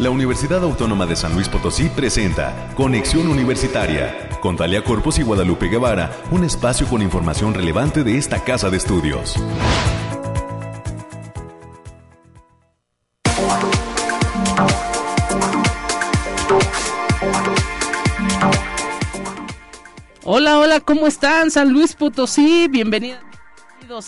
La Universidad Autónoma de San Luis Potosí presenta Conexión Universitaria con Talia Corpus y Guadalupe Guevara, un espacio con información relevante de esta casa de estudios. Hola, hola, ¿cómo están? San Luis Potosí,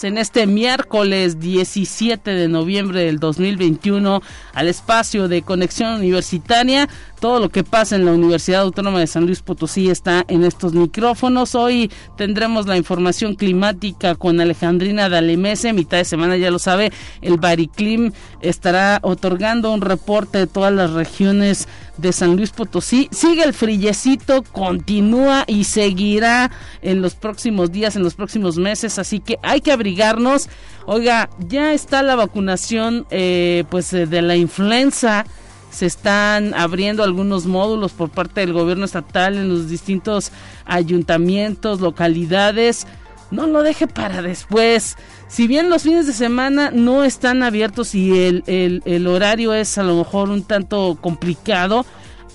en este miércoles 17 de noviembre del 2021 al espacio de conexión universitaria. Todo lo que pasa en la Universidad Autónoma de San Luis Potosí está en estos micrófonos. Hoy tendremos la información climática con Alejandrina Dalemese. Mitad de semana, ya lo sabe, el Bariclim estará otorgando un reporte de todas las regiones de San Luis Potosí. Sigue el frillecito, continúa y seguirá en los próximos días, en los próximos meses. Así que hay que abrigarnos. Oiga, ya está la vacunación eh, pues eh, de la influenza se están abriendo algunos módulos por parte del gobierno estatal en los distintos ayuntamientos, localidades. No lo deje para después. Si bien los fines de semana no están abiertos y el, el, horario es a lo mejor un tanto complicado,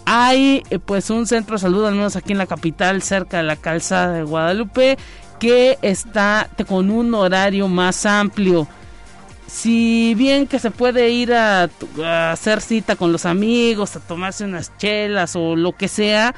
hay eh, pues un centro de salud, al menos aquí en la capital, cerca de la calzada de Guadalupe, que está con un horario más amplio si bien que se puede ir a, hacer cita con los amigos, a tomarse unas chelas o lo que sea,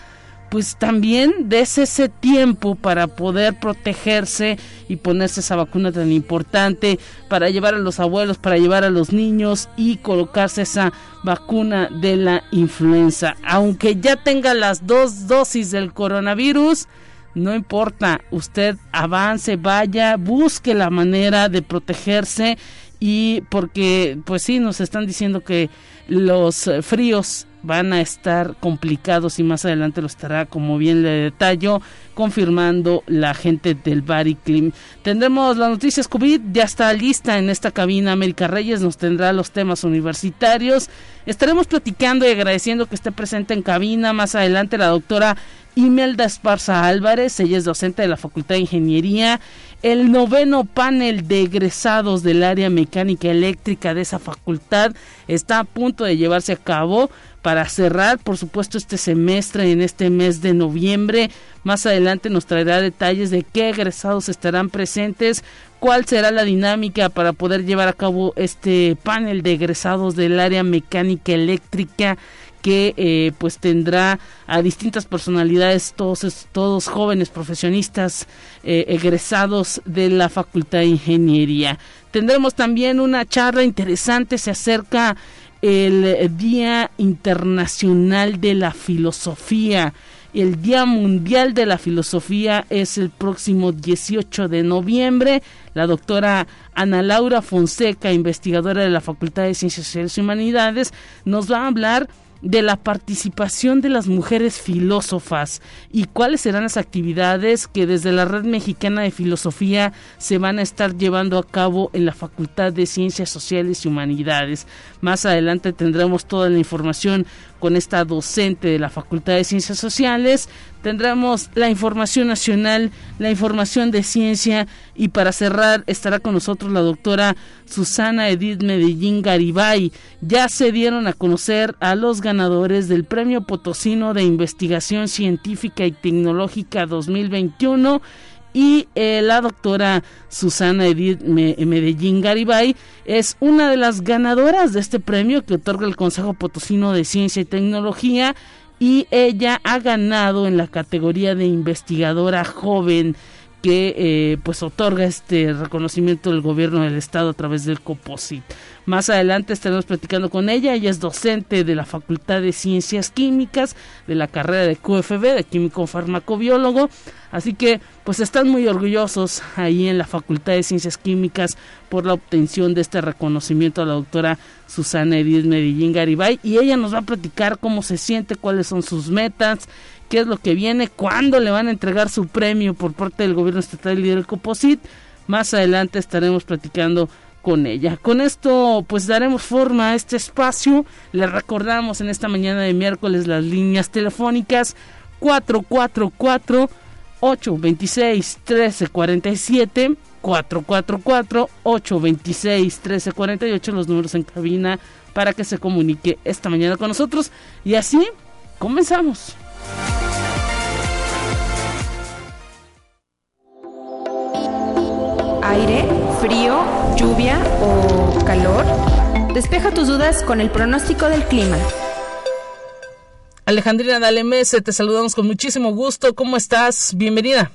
pues también des ese tiempo para poder protegerse y ponerse esa vacuna tan importante, para llevar a los abuelos, para llevar a los niños y colocarse esa vacuna de la influenza. Aunque ya tenga las dos dosis del coronavirus, no importa, usted avance, vaya, busque la manera de protegerse y porque pues sí nos están diciendo que los fríos van a estar complicados y más adelante lo estará como bien le detallo confirmando la gente del Bariclim. Tendremos las noticias COVID, ya está lista en esta cabina América Reyes, nos tendrá los temas universitarios. Estaremos platicando y agradeciendo que esté presente en cabina más adelante la doctora Imelda Esparza Álvarez, ella es docente de la Facultad de Ingeniería el noveno panel de egresados del área mecánica eléctrica de esa facultad está a punto de llevarse a cabo para cerrar, por supuesto, este semestre en este mes de noviembre. Más adelante nos traerá detalles de qué egresados estarán presentes, cuál será la dinámica para poder llevar a cabo este panel de egresados del área mecánica eléctrica que eh, pues tendrá a distintas personalidades, todos, todos jóvenes profesionistas eh, egresados de la Facultad de Ingeniería. Tendremos también una charla interesante, se acerca el Día Internacional de la Filosofía. El Día Mundial de la Filosofía es el próximo 18 de noviembre. La doctora Ana Laura Fonseca, investigadora de la Facultad de Ciencias Sociales y Humanidades, nos va a hablar de la participación de las mujeres filósofas y cuáles serán las actividades que desde la Red Mexicana de Filosofía se van a estar llevando a cabo en la Facultad de Ciencias Sociales y Humanidades. Más adelante tendremos toda la información con esta docente de la Facultad de Ciencias Sociales. Tendremos la información nacional, la información de ciencia y para cerrar estará con nosotros la doctora Susana Edith Medellín Garibay. Ya se dieron a conocer a los ganadores del Premio Potosino de Investigación Científica y Tecnológica 2021 y eh, la doctora Susana Edith Medellín Garibay es una de las ganadoras de este premio que otorga el Consejo Potosino de Ciencia y Tecnología y ella ha ganado en la categoría de investigadora joven que eh, pues otorga este reconocimiento del gobierno del estado a través del COPOSIT. Más adelante estaremos platicando con ella. Ella es docente de la Facultad de Ciencias Químicas, de la carrera de QFB, de Químico Farmacobiólogo. Así que, pues están muy orgullosos ahí en la Facultad de Ciencias Químicas por la obtención de este reconocimiento a la doctora Susana Edith Medellín Garibay. Y ella nos va a platicar cómo se siente, cuáles son sus metas, qué es lo que viene, cuándo le van a entregar su premio por parte del gobierno estatal y del COPOSIT. Más adelante estaremos platicando con ella. Con esto pues daremos forma a este espacio. Le recordamos en esta mañana de miércoles las líneas telefónicas 444 826 1347 444-826-1348, los números en cabina para que se comunique esta mañana con nosotros. Y así comenzamos. Aire, frío, lluvia o calor. Despeja tus dudas con el pronóstico del clima. Alejandrina Dalemese, te saludamos con muchísimo gusto. ¿Cómo estás? Bienvenida.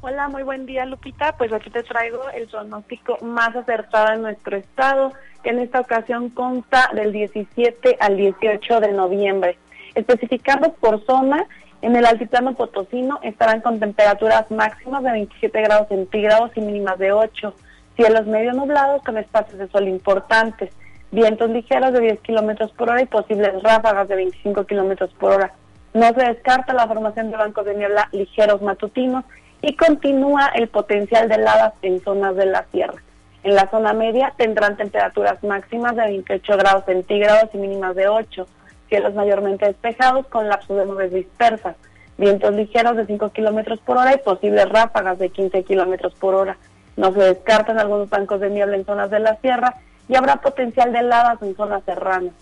Hola, muy buen día Lupita. Pues aquí te traigo el pronóstico más acertado en nuestro estado, que en esta ocasión consta del 17 al 18 de noviembre. Especificando por zona, en el altiplano potosino estarán con temperaturas máximas de 27 grados centígrados y mínimas de 8. Cielos medio nublados con espacios de sol importantes vientos ligeros de 10 kilómetros por hora y posibles ráfagas de 25 kilómetros por hora. No se descarta la formación de bancos de niebla ligeros matutinos y continúa el potencial de heladas en zonas de la sierra. En la zona media tendrán temperaturas máximas de 28 grados centígrados y mínimas de 8, cielos mayormente despejados con lapsos de nubes dispersas, vientos ligeros de 5 kilómetros por hora y posibles ráfagas de 15 kilómetros por hora. No se descartan algunos bancos de niebla en zonas de la sierra y habrá potencial de heladas en zonas serranas.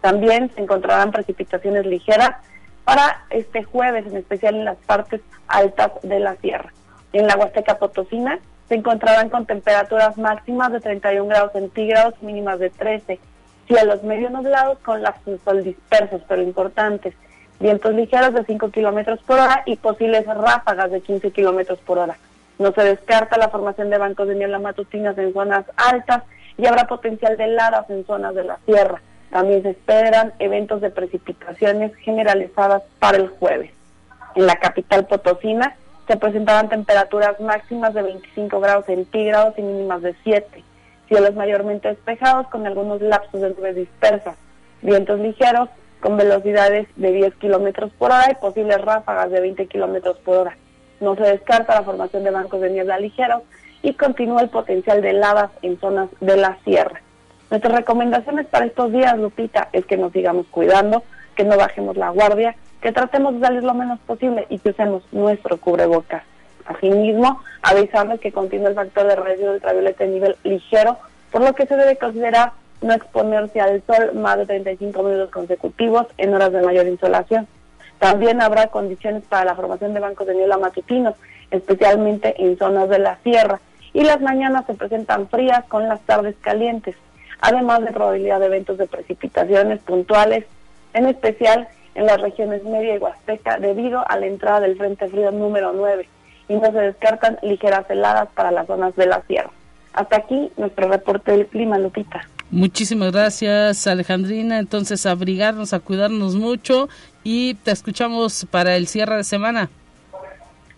También se encontrarán precipitaciones ligeras para este jueves, en especial en las partes altas de la sierra. En la Huasteca Potosina se encontrarán con temperaturas máximas de 31 grados centígrados, mínimas de 13, cielos medio nublados con las sol dispersos pero importantes, vientos ligeros de 5 kilómetros por hora y posibles ráfagas de 15 kilómetros por hora. No se descarta la formación de bancos de niebla matutinas en zonas altas y habrá potencial de heladas en zonas de la sierra. También se esperan eventos de precipitaciones generalizadas para el jueves. En la capital potosina se presentarán temperaturas máximas de 25 grados centígrados y mínimas de 7. Cielos mayormente despejados con algunos lapsos de nubes dispersas. Vientos ligeros con velocidades de 10 kilómetros por hora y posibles ráfagas de 20 kilómetros por hora. No se descarta la formación de bancos de niebla ligeros y continúa el potencial de lavas en zonas de la sierra. Nuestras recomendaciones para estos días, Lupita, es que nos sigamos cuidando, que no bajemos la guardia, que tratemos de salir lo menos posible y que usemos nuestro cubrebocas. Asimismo, avisarles que continúa el factor de radiación ultravioleta de nivel ligero, por lo que se debe considerar no exponerse al sol más de 35 minutos consecutivos en horas de mayor insolación. También habrá condiciones para la formación de bancos de niebla matutinos, especialmente en zonas de la sierra, y las mañanas se presentan frías con las tardes calientes, además de probabilidad de eventos de precipitaciones puntuales, en especial en las regiones media y huasteca debido a la entrada del Frente Frío número 9 y no se descartan ligeras heladas para las zonas de la sierra. Hasta aquí nuestro reporte del clima, Lupita. Muchísimas gracias, Alejandrina. Entonces, abrigarnos, a cuidarnos mucho y te escuchamos para el cierre de semana.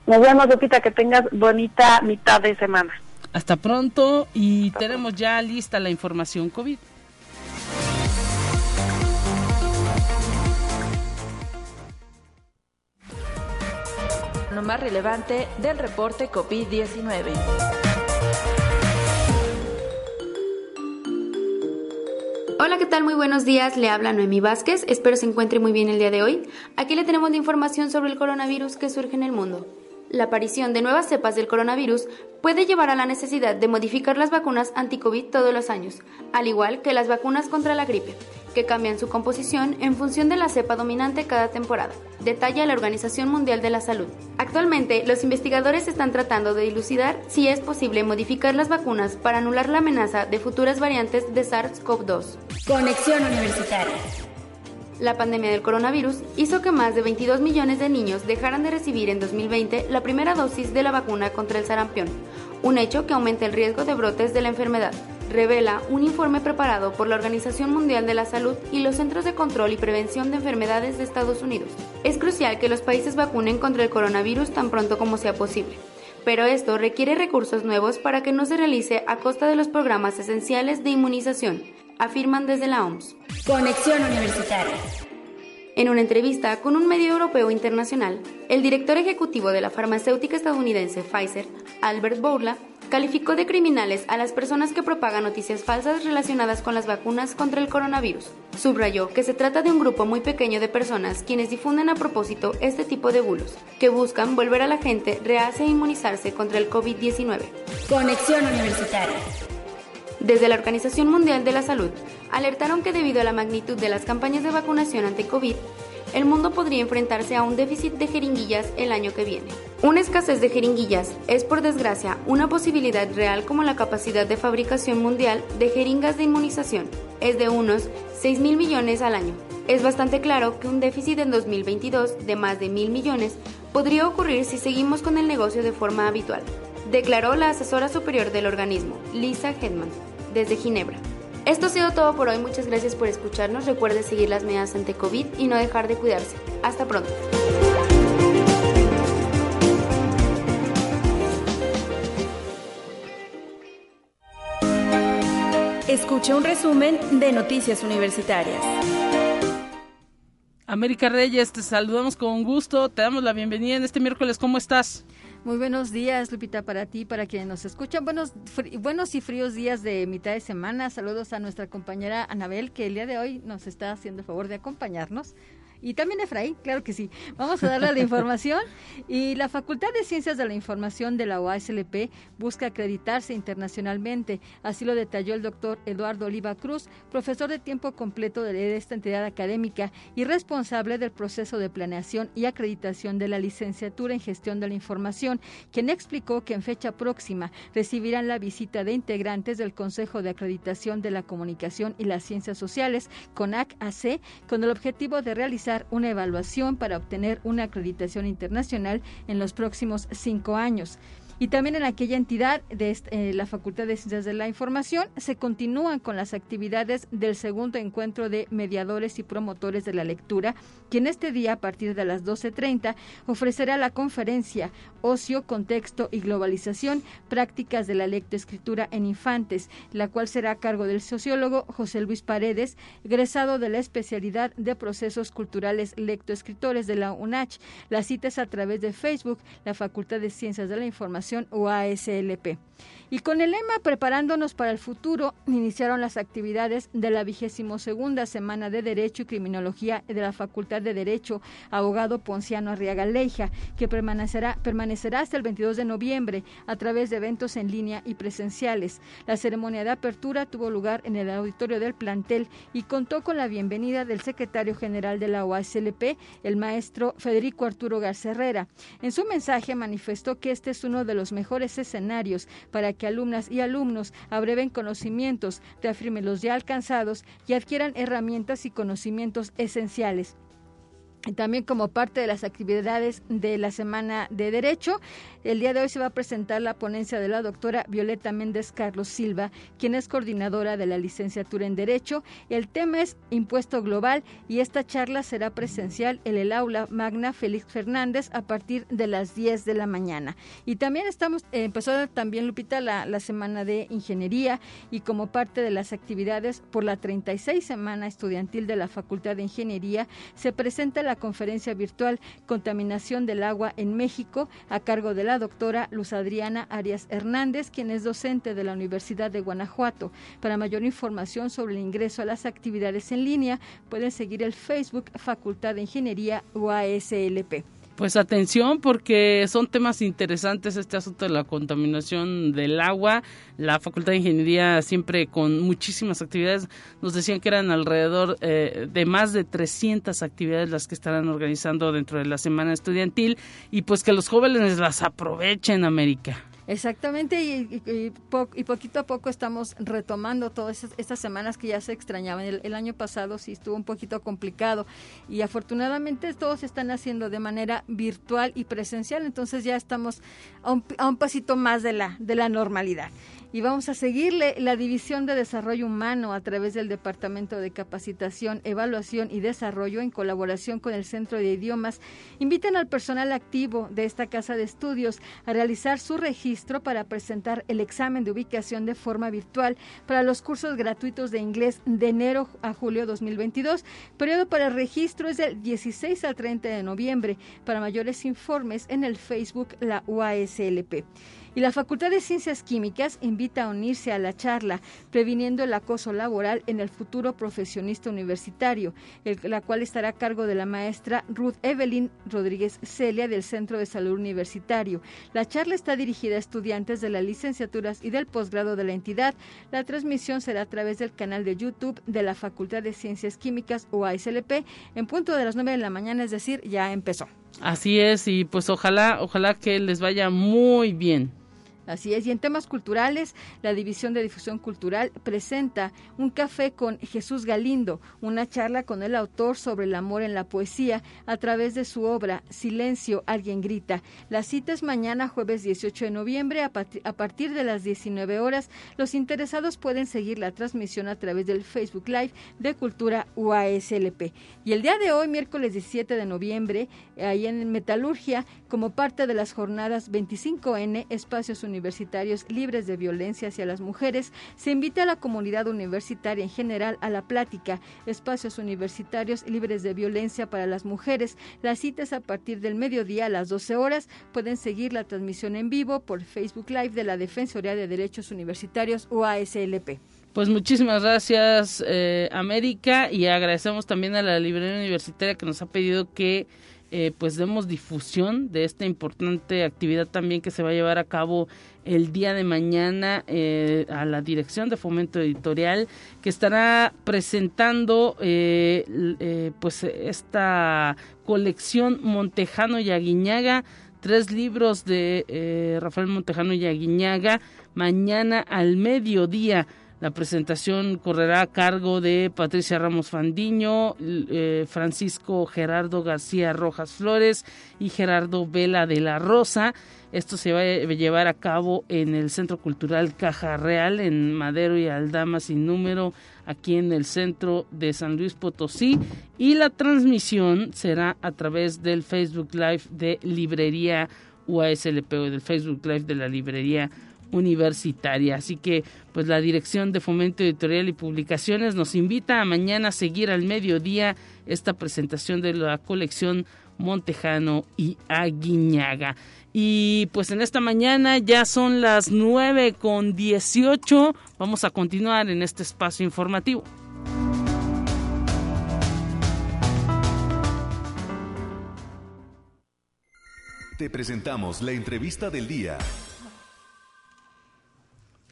Nos vemos, Lupita, que tengas bonita mitad de semana. Hasta pronto y tenemos ya lista la información COVID. Lo más relevante del reporte COVID-19. Hola, ¿qué tal? Muy buenos días. Le habla Noemi Vázquez. Espero se encuentre muy bien el día de hoy. Aquí le tenemos la información sobre el coronavirus que surge en el mundo la aparición de nuevas cepas del coronavirus puede llevar a la necesidad de modificar las vacunas anti-COVID todos los años, al igual que las vacunas contra la gripe, que cambian su composición en función de la cepa dominante cada temporada, detalla la Organización Mundial de la Salud. Actualmente, los investigadores están tratando de dilucidar si es posible modificar las vacunas para anular la amenaza de futuras variantes de SARS-CoV-2. Conexión Universitaria. La pandemia del coronavirus hizo que más de 22 millones de niños dejaran de recibir en 2020 la primera dosis de la vacuna contra el sarampión, un hecho que aumenta el riesgo de brotes de la enfermedad, revela un informe preparado por la Organización Mundial de la Salud y los Centros de Control y Prevención de Enfermedades de Estados Unidos. Es crucial que los países vacunen contra el coronavirus tan pronto como sea posible pero esto requiere recursos nuevos para que no se realice a costa de los programas esenciales de inmunización, afirman desde la OMS. Conexión Universitaria. En una entrevista con un medio europeo internacional, el director ejecutivo de la farmacéutica estadounidense Pfizer, Albert Bourla, calificó de criminales a las personas que propagan noticias falsas relacionadas con las vacunas contra el coronavirus. Subrayó que se trata de un grupo muy pequeño de personas quienes difunden a propósito este tipo de bulos, que buscan volver a la gente rehace a inmunizarse contra el COVID-19. Conexión Universitaria. Desde la Organización Mundial de la Salud, alertaron que debido a la magnitud de las campañas de vacunación ante COVID, el mundo podría enfrentarse a un déficit de jeringuillas el año que viene. Una escasez de jeringuillas es, por desgracia, una posibilidad real como la capacidad de fabricación mundial de jeringas de inmunización es de unos 6 mil millones al año. Es bastante claro que un déficit en 2022 de más de mil millones podría ocurrir si seguimos con el negocio de forma habitual, declaró la asesora superior del organismo, Lisa Hedman, desde Ginebra. Esto ha sido todo por hoy, muchas gracias por escucharnos, recuerde seguir las medidas ante COVID y no dejar de cuidarse. Hasta pronto. Escucha un resumen de Noticias Universitarias. América Reyes, te saludamos con gusto, te damos la bienvenida en este miércoles, ¿cómo estás? Muy buenos días, Lupita, para ti, para quienes nos escuchan. Buenos, buenos y fríos días de mitad de semana. Saludos a nuestra compañera Anabel, que el día de hoy nos está haciendo el favor de acompañarnos y también Efraín, claro que sí. Vamos a darle la información. Y la Facultad de Ciencias de la Información de la OASLP busca acreditarse internacionalmente. Así lo detalló el doctor Eduardo Oliva Cruz, profesor de tiempo completo de esta entidad académica y responsable del proceso de planeación y acreditación de la licenciatura en gestión de la información, quien explicó que en fecha próxima recibirán la visita de integrantes del Consejo de Acreditación de la Comunicación y las Ciencias Sociales, CONAC-AC, con el objetivo de realizar una evaluación para obtener una acreditación internacional en los próximos cinco años. Y también en aquella entidad de eh, la Facultad de Ciencias de la Información se continúan con las actividades del segundo encuentro de mediadores y promotores de la lectura, que en este día a partir de las 12.30 ofrecerá la conferencia Ocio, Contexto y Globalización, Prácticas de la Lectoescritura en Infantes, la cual será a cargo del sociólogo José Luis Paredes, egresado de la especialidad de Procesos Culturales Lectoescritores de la UNACH. La cita a través de Facebook, la Facultad de Ciencias de la Información o ASLP. Y con el lema Preparándonos para el futuro, iniciaron las actividades de la vigésimo segunda Semana de Derecho y Criminología de la Facultad de Derecho, abogado Ponciano Arriaga Leija, que permanecerá, permanecerá hasta el 22 de noviembre a través de eventos en línea y presenciales. La ceremonia de apertura tuvo lugar en el auditorio del plantel y contó con la bienvenida del secretario general de la OASLP, el maestro Federico Arturo Garza Herrera. En su mensaje manifestó que este es uno de los mejores escenarios para que alumnas y alumnos abreven conocimientos, reafirmen los ya alcanzados y adquieran herramientas y conocimientos esenciales también como parte de las actividades de la Semana de Derecho, el día de hoy se va a presentar la ponencia de la doctora Violeta Méndez Carlos Silva, quien es coordinadora de la licenciatura en Derecho. El tema es impuesto global y esta charla será presencial en el aula Magna Félix Fernández a partir de las 10 de la mañana. Y también estamos, eh, empezó también Lupita la, la Semana de Ingeniería y como parte de las actividades por la 36 Semana Estudiantil de la Facultad de Ingeniería se presenta la conferencia virtual Contaminación del agua en México a cargo de la doctora Luz Adriana Arias Hernández, quien es docente de la Universidad de Guanajuato. Para mayor información sobre el ingreso a las actividades en línea, pueden seguir el Facebook Facultad de Ingeniería UASLP. Pues atención porque son temas interesantes este asunto de la contaminación del agua. La Facultad de Ingeniería siempre con muchísimas actividades. Nos decían que eran alrededor eh, de más de 300 actividades las que estarán organizando dentro de la semana estudiantil y pues que los jóvenes las aprovechen, América. Exactamente, y, poquito a poco estamos retomando todas estas semanas que ya se extrañaban. El, año pasado sí estuvo un poquito complicado y afortunadamente todos se están haciendo de manera virtual y presencial, entonces ya estamos a un, a un pasito más de la, de la normalidad y vamos a seguirle la División de Desarrollo Humano a través del Departamento de Capacitación, Evaluación y Desarrollo en colaboración con el Centro de Idiomas. Invitan al personal activo de esta casa de estudios a realizar su registro para presentar el examen de ubicación de forma virtual para los cursos gratuitos de inglés de enero a julio 2022. Periodo para registro es del 16 al 30 de noviembre. Para mayores informes en el Facebook la UASLP. Y la Facultad de Ciencias Químicas invita a unirse a la charla Previniendo el acoso laboral en el futuro profesionista universitario, la cual estará a cargo de la maestra Ruth Evelyn Rodríguez Celia del Centro de Salud Universitario. La charla está dirigida a estudiantes de las licenciaturas y del posgrado de la entidad. La transmisión será a través del canal de YouTube de la Facultad de Ciencias Químicas o ASLP en punto de las 9 de la mañana, es decir, ya empezó. Así es, y pues ojalá, ojalá que les vaya muy bien. Así es, y en temas culturales, la División de Difusión Cultural presenta un café con Jesús Galindo, una charla con el autor sobre el amor en la poesía a través de su obra Silencio, alguien grita. La cita es mañana, jueves 18 de noviembre, a, partir de las 19 horas. Los interesados pueden seguir la transmisión a través del Facebook Live de Cultura UASLP. Y el día de hoy, miércoles 17 de noviembre, ahí en Metalurgia, como parte de las jornadas 25N, Espacios Universitarios, universitarios libres de violencia hacia las mujeres, se invita a la comunidad universitaria en general a la plática, espacios universitarios libres de violencia para las mujeres. Las citas a partir del mediodía a las 12 horas. Pueden seguir la transmisión en vivo por Facebook Live de la Defensoría de Derechos Universitarios UASLP. Pues muchísimas gracias, eh, América, y agradecemos también a la librería universitaria que nos ha pedido que eh, pues demos difusión de esta importante actividad también que se va a llevar a cabo el día de mañana eh, a la dirección de fomento editorial que estará presentando eh, pues esta colección Montejano y Aguiñaga tres libros de Rafael Montejano y Aguiñaga mañana al mediodía la presentación correrá a cargo de Patricia Ramos Fandiño, eh, Francisco Gerardo García Rojas Flores y Gerardo Vela de la Rosa. Esto se va a llevar a cabo en el Centro Cultural Caja Real, en Madero y Aldama sin número, aquí en el centro de San Luis Potosí. Y la transmisión será a través del Facebook Live de Librería UASLP o del Facebook Live de la Librería universitaria. Así que, pues la Dirección de Fomento Editorial y Publicaciones nos invita a mañana a seguir al mediodía esta presentación de la colección Montejano y Aguiñaga. Y pues en esta mañana ya son las nueve con dieciocho. Vamos a continuar en este espacio informativo. Te presentamos la entrevista del día.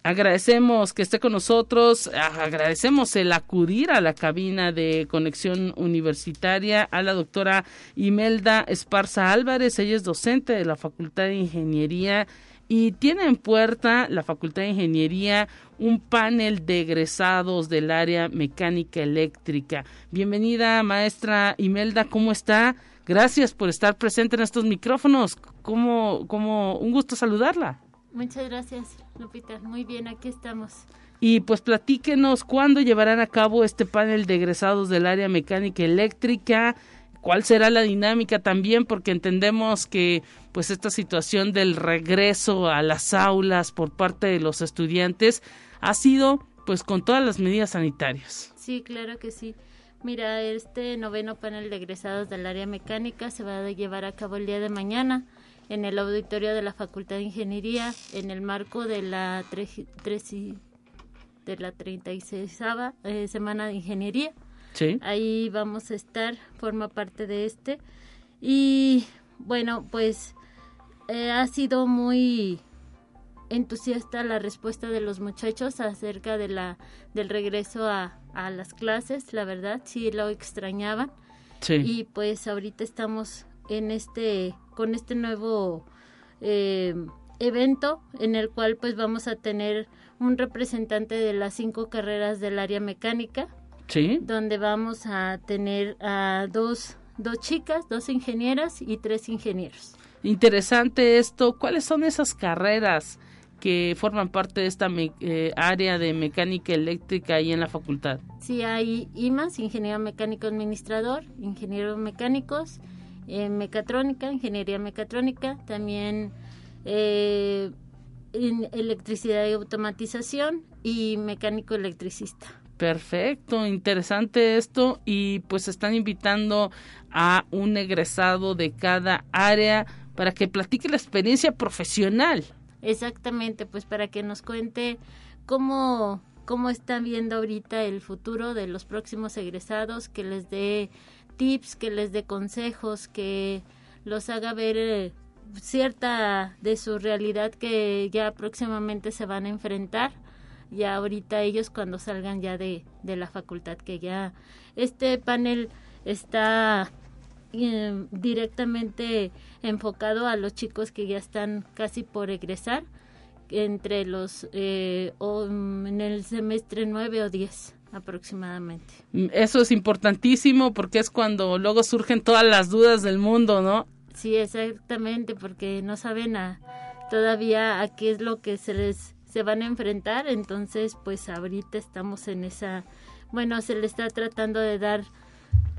Agradecemos que esté con nosotros, agradecemos el acudir a la cabina de conexión universitaria a la doctora Imelda Esparza Álvarez, ella es docente de la Facultad de Ingeniería y tiene en puerta la Facultad de Ingeniería un panel de egresados del área mecánica eléctrica. Bienvenida, maestra Imelda, ¿cómo está? Gracias por estar presente en estos micrófonos. Como, como un gusto saludarla. Muchas gracias, Lupita. Muy bien, aquí estamos. Y pues platíquenos cuándo llevarán a cabo este panel de egresados del área mecánica eléctrica, cuál será la dinámica también, porque entendemos que pues esta situación del regreso a las aulas por parte de los estudiantes ha sido pues con todas las medidas sanitarias. Sí, claro que sí. Mira, este noveno panel de egresados del área mecánica se va a llevar a cabo el día de mañana en el auditorio de la Facultad de Ingeniería en el marco de la, de la 36 eh, Semana de Ingeniería. Sí. Ahí vamos a estar, forma parte de este. Y bueno, pues eh, ha sido muy entusiasta la respuesta de los muchachos acerca de la del regreso a, a las clases, la verdad, sí lo extrañaban. Sí. Y pues ahorita estamos en este con este nuevo eh, evento en el cual pues vamos a tener un representante de las cinco carreras del área mecánica. Sí. Donde vamos a tener a dos dos chicas dos ingenieras y tres ingenieros. Interesante esto. Cuáles son esas carreras que forman parte de esta eh, área de mecánica eléctrica ahí en la facultad sí hay IMAS ingeniero mecánico administrador ingenieros mecánicos mecatrónica, ingeniería mecatrónica, también eh, en electricidad y automatización y mecánico electricista. Perfecto, interesante esto y pues están invitando a un egresado de cada área para que platique la experiencia profesional Exactamente, pues para que nos cuente cómo, cómo están viendo ahorita el futuro de los próximos egresados, que les dé tips, que les dé consejos, que los haga ver eh, cierta de su realidad que ya próximamente se van a enfrentar. Ya ahorita ellos cuando salgan ya de, de la facultad que ya este panel está eh, directamente enfocado a los chicos que ya están casi por egresar entre los eh, o, mm, en el semestre 9 o 10 aproximadamente. Mm, eso es importantísimo porque es cuando luego surgen todas las dudas del mundo, ¿no? Sí, exactamente, porque no saben a, todavía a qué es lo que se les se van a enfrentar, entonces pues ahorita estamos en esa, bueno, se le está tratando de dar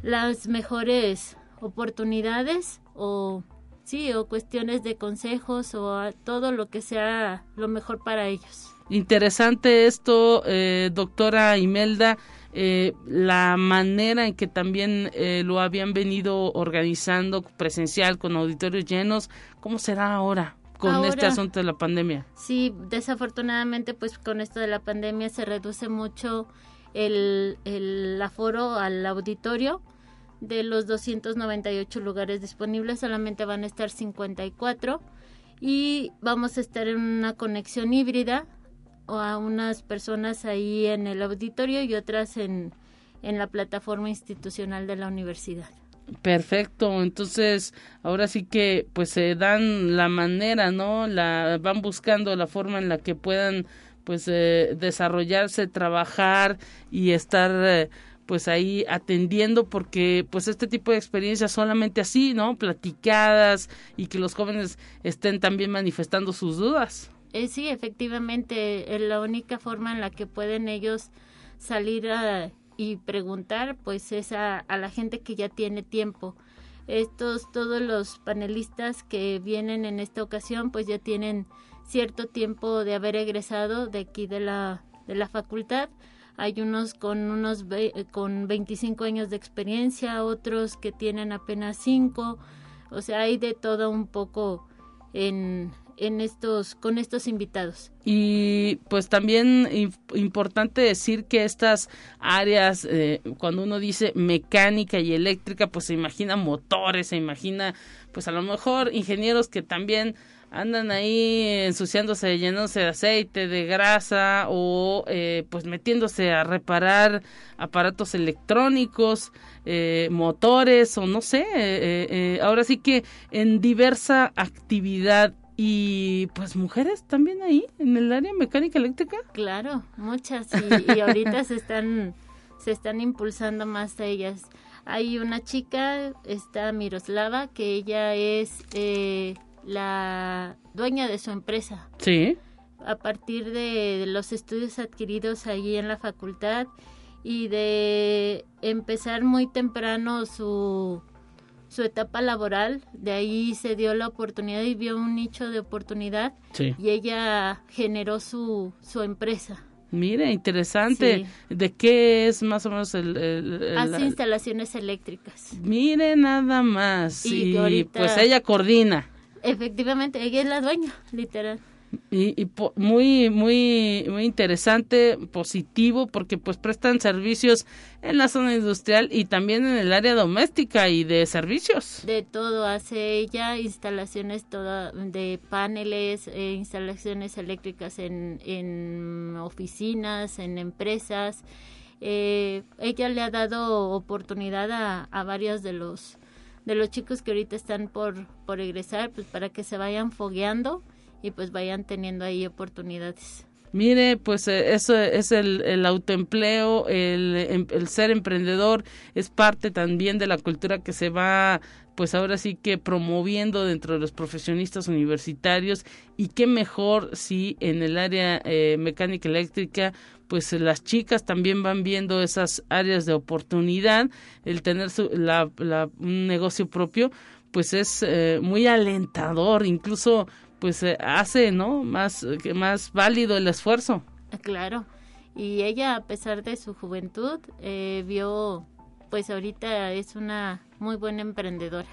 las mejores oportunidades o sí, o cuestiones de consejos o todo lo que sea lo mejor para ellos. Interesante esto, eh, doctora Imelda, eh, la manera en que también eh, lo habían venido organizando presencial con auditorios llenos, ¿cómo será ahora? con este asunto de la pandemia. Sí, desafortunadamente pues con esto de la pandemia se reduce mucho el, el aforo al auditorio de los 298 lugares disponibles solamente van a estar 54 y vamos a estar en una conexión híbrida o a unas personas ahí en el auditorio y otras en, en la plataforma institucional de la universidad. Perfecto, entonces ahora sí que pues se dan la manera, ¿no? La van buscando la forma en la que puedan pues eh, desarrollarse, trabajar y estar eh, pues ahí atendiendo porque pues este tipo de experiencias solamente así, ¿no? Platicadas y que los jóvenes estén también manifestando sus dudas. Eh, sí, efectivamente, es la única forma en la que pueden ellos salir y preguntar pues es a, a la gente que ya tiene tiempo. Estos, todos los panelistas que vienen en esta ocasión pues ya tienen cierto tiempo de haber egresado de aquí de la, de la facultad hay unos con unos con 25 años de experiencia, otros que tienen apenas 5, o sea, hay de todo un poco en, en estos con estos invitados. Y pues también importante decir que estas áreas eh, cuando uno dice mecánica y eléctrica pues se imagina motores, se imagina pues a lo mejor ingenieros que también andan ahí ensuciándose, llenándose de aceite, de grasa o eh, pues metiéndose a reparar aparatos electrónicos, eh, motores o no sé, ahora sí que en diversa actividad y pues mujeres también ahí en el área mecánica eléctrica. Claro, muchas y, y ahorita se están se están impulsando más a ellas. Hay una chica, está Miroslava, que ella es eh, la dueña de su empresa. Sí. A partir de los estudios adquiridos allí en la facultad y de empezar muy temprano su, su etapa laboral, de ahí se dio la oportunidad y vio un nicho de oportunidad y ella generó su, su empresa. Mire, interesante. ¿De qué es más o menos el...? Hace instalaciones eléctricas. Mire, nada más. Y, pues ella coordina. Efectivamente, ella es la dueña, literal. Y, muy muy muy interesante positivo porque pues prestan servicios en la zona industrial y también en el área doméstica y de servicios. De todo hace ella instalaciones toda de paneles eh, instalaciones eléctricas en, en oficinas en empresas. Eh, ella le ha dado oportunidad a, a varios de los de los chicos que ahorita están por, por egresar, pues para que se vayan fogueando y pues vayan teniendo ahí oportunidades. Mire, pues eh, eso es el, el autoempleo, el, em, el, ser emprendedor es parte también de la cultura que se va, pues ahora sí que promoviendo dentro de los profesionistas universitarios y qué mejor si en el área eh, mecánica eléctrica pues las chicas también van viendo esas áreas de oportunidad, el tener su, la, un negocio propio, pues es eh, muy alentador, incluso pues eh, hace, ¿no? Más, más válido el esfuerzo. Claro, y ella a pesar de su juventud eh, vio, pues ahorita es una muy buena emprendedora.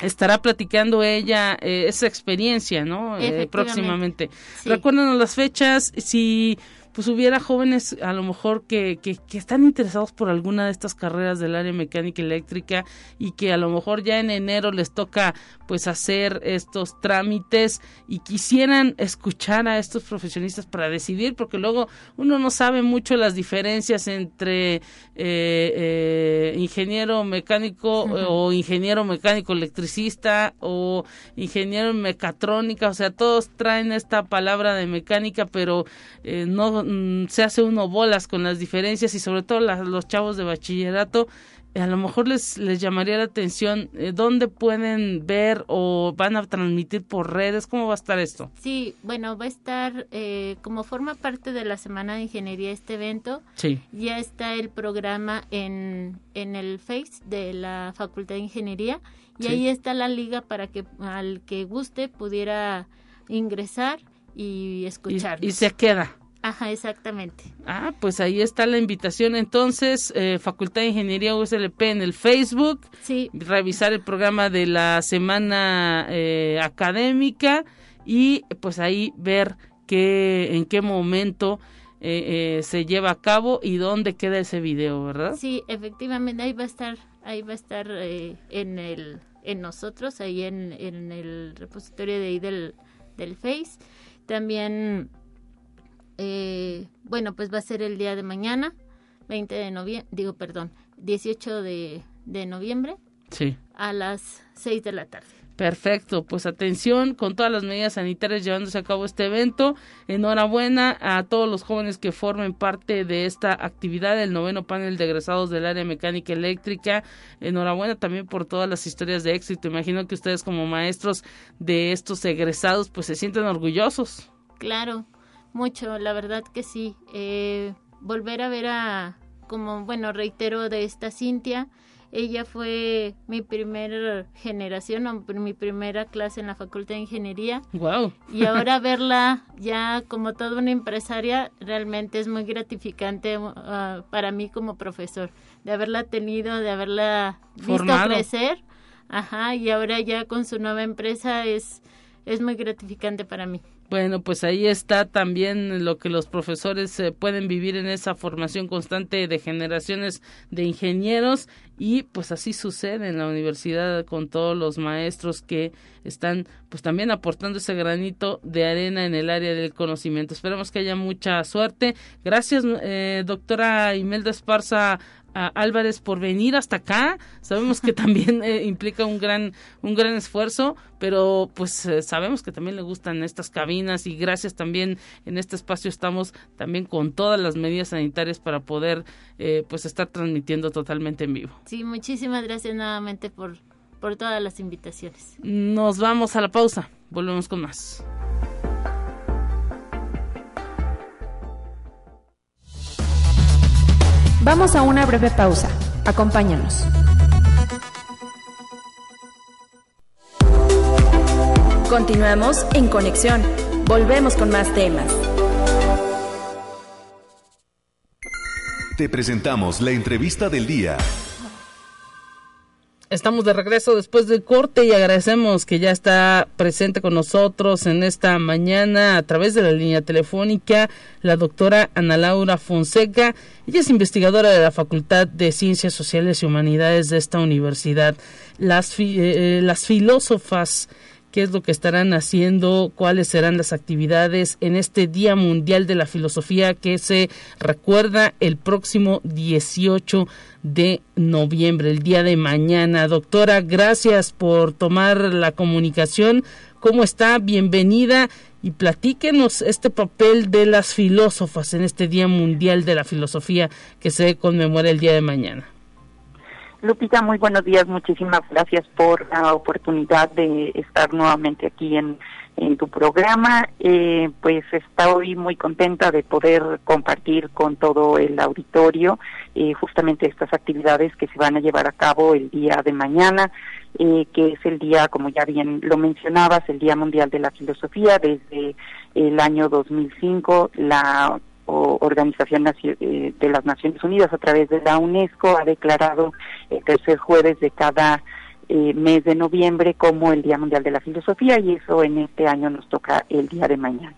estará platicando ella eh, esa experiencia, ¿no? Eh, próximamente. Sí. Recuérdanos las fechas, si pues hubiera jóvenes a lo mejor que, que, que, están interesados por alguna de estas carreras del área mecánica eléctrica y que a lo mejor ya en enero les toca pues hacer estos trámites y quisieran escuchar a estos profesionistas para decidir porque luego uno no sabe mucho las diferencias entre eh, eh, ingeniero mecánico o ingeniero mecánico electricista o ingeniero en mecatrónica o sea todos traen esta palabra de mecánica pero eh, no Mm, se hace uno bolas con las diferencias y sobre todo los chavos de bachillerato eh, a lo mejor les, les llamaría la atención eh, dónde pueden ver o van a transmitir por redes, ¿cómo va a estar esto? Sí, bueno, va a estar eh, como forma parte de la Semana de Ingeniería este evento. Sí. Ya está el programa en, en el Face de la Facultad de Ingeniería y Sí. ahí está la liga para que al que guste pudiera ingresar y escuchar. Y, y se queda. Ajá, exactamente. Ah, pues ahí está la invitación entonces, eh, Facultad de Ingeniería USLP en el Facebook, Sí, revisar el programa de la semana eh, académica y pues ahí ver qué, en qué momento eh, se lleva a cabo y dónde queda ese video, ¿verdad? sí, efectivamente, ahí va a estar, ahí va a estar en el, en nosotros, ahí en, en el repositorio de ahí del, del Face. También, eh, bueno, pues va a ser el día de mañana, 20 de noviembre, digo, perdón, 18 de, de noviembre Sí. a las 6 de la tarde. Perfecto, pues atención con todas las medidas sanitarias llevándose a cabo este evento. Enhorabuena a todos los jóvenes que formen parte de esta actividad, el noveno panel de egresados del área mecánica eléctrica. Enhorabuena también por todas las historias de éxito. Imagino que ustedes como maestros de estos egresados pues se sienten orgullosos. Claro, mucho, la verdad que sí. Eh, volver a ver a, como, bueno, reitero de esta Cintia, ella fue mi primera generación, o mi primera clase en la Facultad de Ingeniería. Wow. Y ahora verla ya como toda una empresaria realmente es muy gratificante uh, para mí como profesor, de haberla tenido, de haberla visto crecer. Ajá, y ahora ya con su nueva empresa es, es muy gratificante para mí. Bueno, pues ahí está también lo que los profesores eh, pueden vivir en esa formación constante de generaciones de ingenieros y pues así sucede en la universidad con todos los maestros que están pues también aportando ese granito de arena en el área del conocimiento. Esperemos que haya mucha suerte. Gracias, eh, doctora Imelda Esparza a Álvarez por venir hasta acá. Sabemos que también eh, implica un gran un gran esfuerzo, pero pues eh, sabemos que también le gustan estas cabinas y gracias también en este espacio estamos también con todas las medidas sanitarias para poder eh, pues estar transmitiendo totalmente en vivo. Sí, muchísimas gracias nuevamente por, por todas las invitaciones. Nos vamos a la pausa. Volvemos con más. Vamos a una breve pausa. Acompáñanos. Continuamos en conexión. Volvemos con más temas. Te presentamos la entrevista del día. Estamos de regreso después del corte y agradecemos que ya está presente con nosotros en esta mañana a través de la línea telefónica la doctora Ana Laura Fonseca. Ella es investigadora de la Facultad de Ciencias Sociales y Humanidades de esta universidad. Las, fi- eh, las filósofas qué es lo que estarán haciendo, cuáles serán las actividades en este Día Mundial de la Filosofía que se recuerda el próximo 18 de noviembre, el día de mañana. Doctora, gracias por tomar la comunicación. ¿Cómo está? Bienvenida y platíquenos este papel de las filósofas en este Día Mundial de la Filosofía que se conmemora el día de mañana. Lupita, muy buenos días. Muchísimas gracias por la oportunidad de estar nuevamente aquí en, tu programa. Eh, pues estoy muy contenta de poder compartir con todo el auditorio eh, justamente estas actividades que se van a llevar a cabo el día de mañana, eh, que es el día, como ya bien lo mencionabas, el Día Mundial de la Filosofía. Desde el año 2005, la o Organización eh, de las Naciones Unidas a través de la UNESCO ha declarado el tercer jueves de cada eh, mes de noviembre como el Día Mundial de la Filosofía y eso en este año nos toca el día de mañana.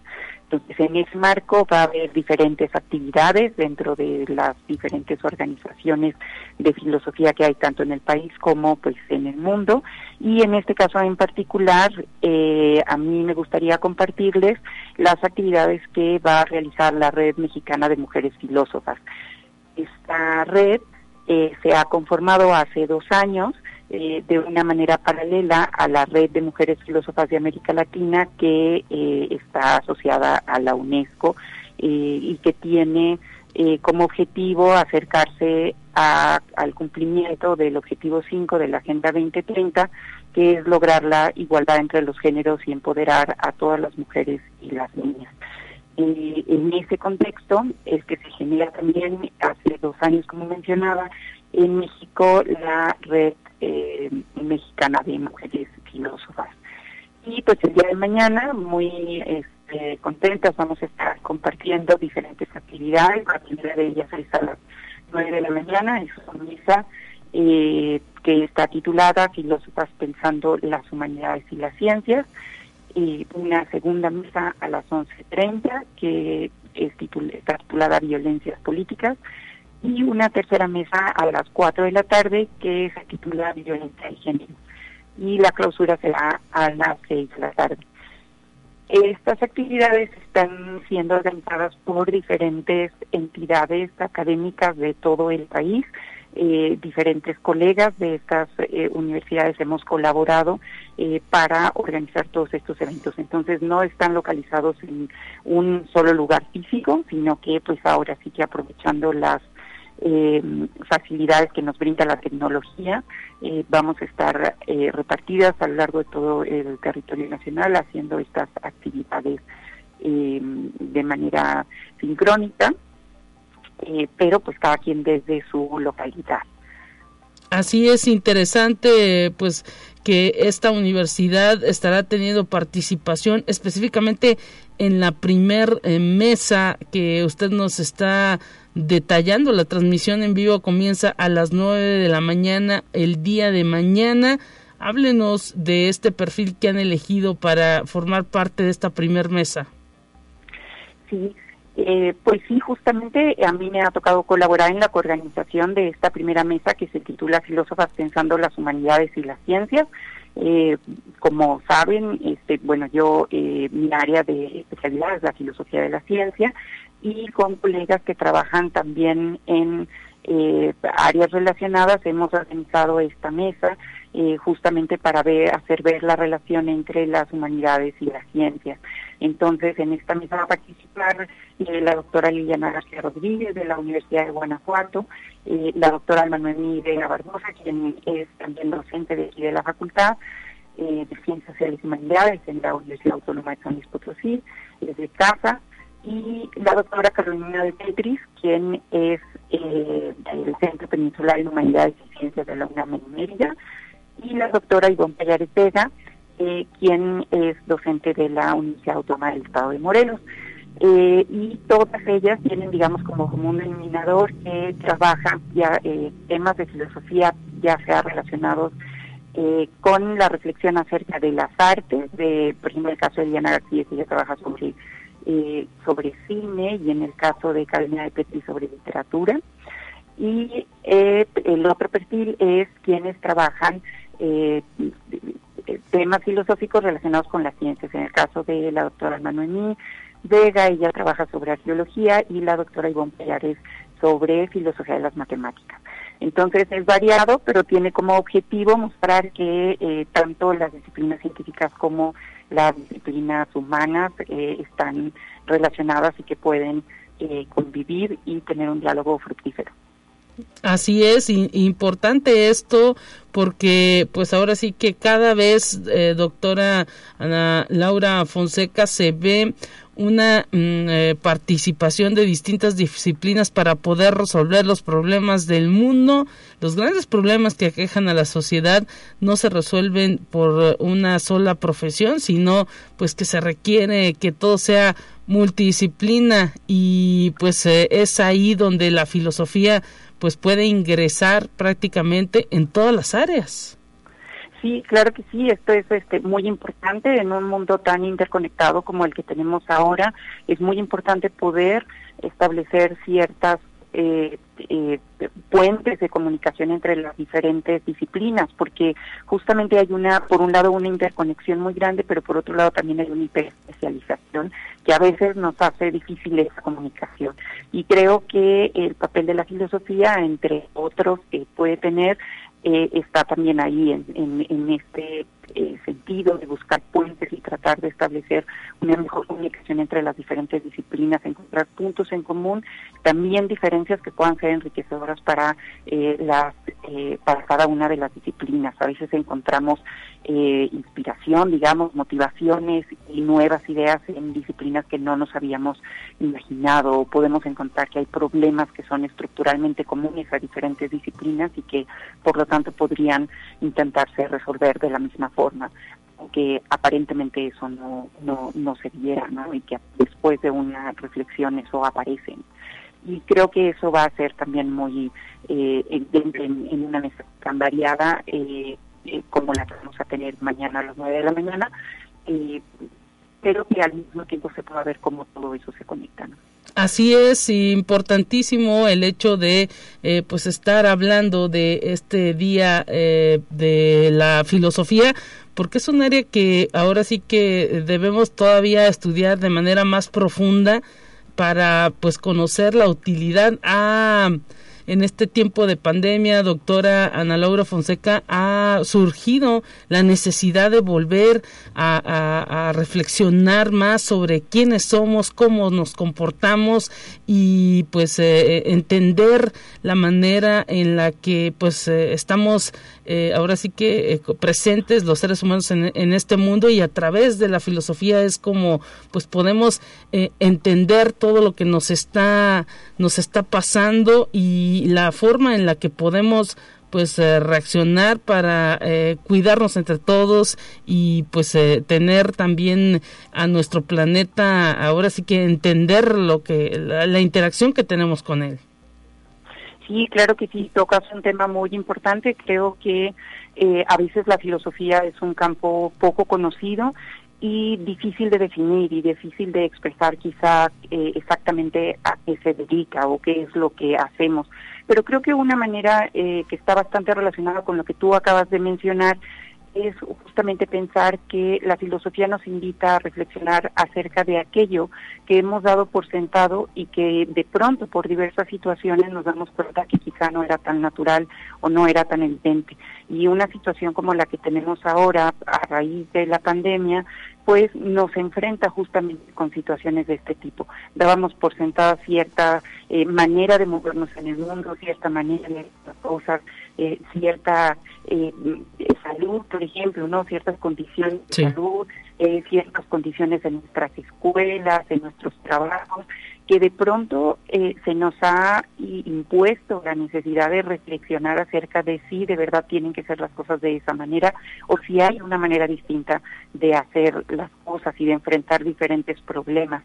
Entonces, en ese marco va a haber diferentes actividades dentro de las diferentes organizaciones de filosofía que hay tanto en el país como pues en el mundo. Y en este caso en particular, eh, a mí me gustaría compartirles las actividades que va a realizar la Red Mexicana de Mujeres Filósofas. Esta red eh, se ha conformado hace dos años eh, de una manera paralela a la red de mujeres filósofas de América Latina que eh, está asociada a la UNESCO eh, y que tiene como objetivo acercarse al cumplimiento del objetivo 5 de la Agenda 2030, que es lograr la igualdad entre los géneros y empoderar a todas las mujeres y las niñas. en ese contexto es que se genera también hace dos años, como mencionaba, en México la red eh, mexicana de mujeres filósofas. Y pues el día de mañana, muy este, contentas, vamos a estar compartiendo diferentes actividades. La primera de ellas es a las 9 de la mañana, es una misa eh, que está titulada Filósofas pensando las humanidades y las ciencias. Y una segunda misa a las 11.30 que es está titulada Violencias Políticas y una tercera mesa a las 4 de la tarde que se titula Violencia y Género. Y la clausura será a las 6 de la tarde. Estas actividades están siendo organizadas por diferentes entidades académicas de todo el país. Eh, diferentes colegas de estas eh, universidades hemos colaborado eh, para organizar todos estos eventos. Entonces no están localizados en un solo lugar físico, sino que pues ahora sí que aprovechando las eh, facilidades que nos brinda la tecnología. Eh, vamos a estar eh, repartidas a lo largo de todo el territorio nacional haciendo estas actividades eh, de manera sincrónica, pero pues cada quien desde su localidad. Así es interesante, pues que esta universidad estará teniendo participación específicamente en la primer mesa que usted nos está detallando. La transmisión en vivo comienza a las 9 de la mañana el día de mañana. Háblenos de este perfil que han elegido para formar parte de esta primer mesa. Sí, eh, pues sí, justamente a mí me ha tocado colaborar en la coorganización de esta primera mesa que se titula Filósofas pensando las humanidades y las ciencias. Eh, como saben, este, bueno, yo, eh, mi área de especialidad es la filosofía de la ciencia y con colegas que trabajan también en eh, áreas relacionadas hemos organizado esta mesa eh, justamente para ver, hacer ver la relación entre las humanidades y las ciencias. Entonces, en esta mesa va a participar eh, la doctora Liliana García Rodríguez de la Universidad de Guanajuato, la doctora Manuel de Barbosa, quien es también docente de aquí de la Facultad de Ciencias Sociales y Humanidades en la Universidad Autónoma de San Luis Potosí, desde casa, y la doctora Carolina de Petris, quien es eh, del Centro Peninsular en Humanidades y Ciencias de la UNAM en Mérida, y la doctora Ivonne Payares Vega, eh, quien es docente de la Universidad Autónoma del Estado de Morelos. Eh, y todas ellas tienen, digamos, como común denominador que trabajan ya temas de filosofía, ya sea relacionados con la reflexión acerca de las artes, de, por ejemplo, el caso de Diana García, que ella trabaja sobre eh, sobre cine y en el caso de Academia de Petri sobre literatura. Y eh, el otro perfil es quienes trabajan eh, temas filosóficos relacionados con las ciencias. En el caso de la doctora Manuel Vega, ella trabaja sobre arqueología y la doctora Ivonne Pellares sobre filosofía de las matemáticas. Entonces es variado, pero tiene como objetivo mostrar que tanto las disciplinas científicas como las disciplinas humanas eh, están relacionadas y que pueden eh, convivir y tener un diálogo fructífero. Así es, importante esto porque pues ahora sí que cada vez, eh, doctora Ana Laura Fonseca, se ve una mm, eh, participación de distintas disciplinas para poder resolver los problemas del mundo. Los grandes problemas que aquejan a la sociedad no se resuelven por una sola profesión, sino pues que se requiere que todo sea multidisciplina y pues eh, es ahí donde la filosofía pues puede ingresar prácticamente en todas las áreas. Sí, claro que sí, esto es este, muy importante en un mundo tan interconectado como el que tenemos ahora. Es muy importante poder establecer ciertas eh, eh, puentes de comunicación entre las diferentes disciplinas, porque justamente hay una, por un lado, una interconexión muy grande, pero por otro lado también hay una hiperespecialización que a veces nos hace difícil esa comunicación. Y creo que el papel de la filosofía, entre otros, puede tener eh, está también ahí en, en, este eh, sentido de buscar puentes y tratar de establecer una mejor comunicación entre las diferentes disciplinas, encontrar puntos en común, también diferencias que puedan ser enriquecedoras para eh, las para cada una de las disciplinas. A veces encontramos inspiración, digamos, motivaciones y nuevas ideas en disciplinas que no nos habíamos imaginado. Podemos encontrar que hay problemas que son estructuralmente comunes a diferentes disciplinas y que por lo tanto podrían intentarse resolver de la misma forma, aunque aparentemente eso no, no, no se viera, ¿no? Y que después de una reflexión eso aparece. Y creo que eso va a ser también muy eh, en, una mesa tan variada eh, eh, como la que vamos a tener mañana a las nueve de la mañana, pero que al mismo tiempo se pueda ver cómo todo eso se conecta. Así es, importantísimo el hecho de eh, pues estar hablando de este día eh, de la filosofía, porque es un área que ahora sí que debemos todavía estudiar de manera más profunda para pues conocer la utilidad. A en este tiempo de pandemia, doctora Ana Laura Fonseca, ha surgido la necesidad de volver a, reflexionar más sobre quiénes somos, cómo nos comportamos y pues eh, eh, entender la manera en la que pues eh, estamos ahora sí que presentes los seres humanos en, en, este mundo y a través de la filosofía es como pues podemos entender todo lo que nos está nos está pasando y la forma en la que podemos pues eh, reaccionar para eh, cuidarnos entre todos y pues eh, tener también a nuestro planeta ahora sí que entender lo que la, interacción que tenemos con él sí claro que sí tocas un tema muy importante creo que a veces la filosofía es un campo poco conocido y difícil de definir y difícil de expresar quizá eh, exactamente a qué se dedica o qué es lo que hacemos. Pero creo que una manera eh, que está bastante relacionada con lo que tú acabas de mencionar es justamente pensar que la filosofía nos invita a reflexionar acerca de aquello que hemos dado por sentado y que de pronto por diversas situaciones nos damos cuenta que quizá no era tan natural o no era tan evidente. Y una situación como la que tenemos ahora a raíz de la pandemia pues nos enfrenta justamente con situaciones de este tipo. Dábamos por sentada cierta eh, manera de movernos en el mundo, cierta manera de cosas, eh, cierta eh, salud, por ejemplo, no ciertas condiciones de salud, ciertas condiciones en nuestras escuelas, en nuestros trabajos, que de pronto eh, se nos ha impuesto la necesidad de reflexionar acerca de si de verdad tienen que ser las cosas de esa manera o si hay una manera distinta de hacer las cosas y de enfrentar diferentes problemas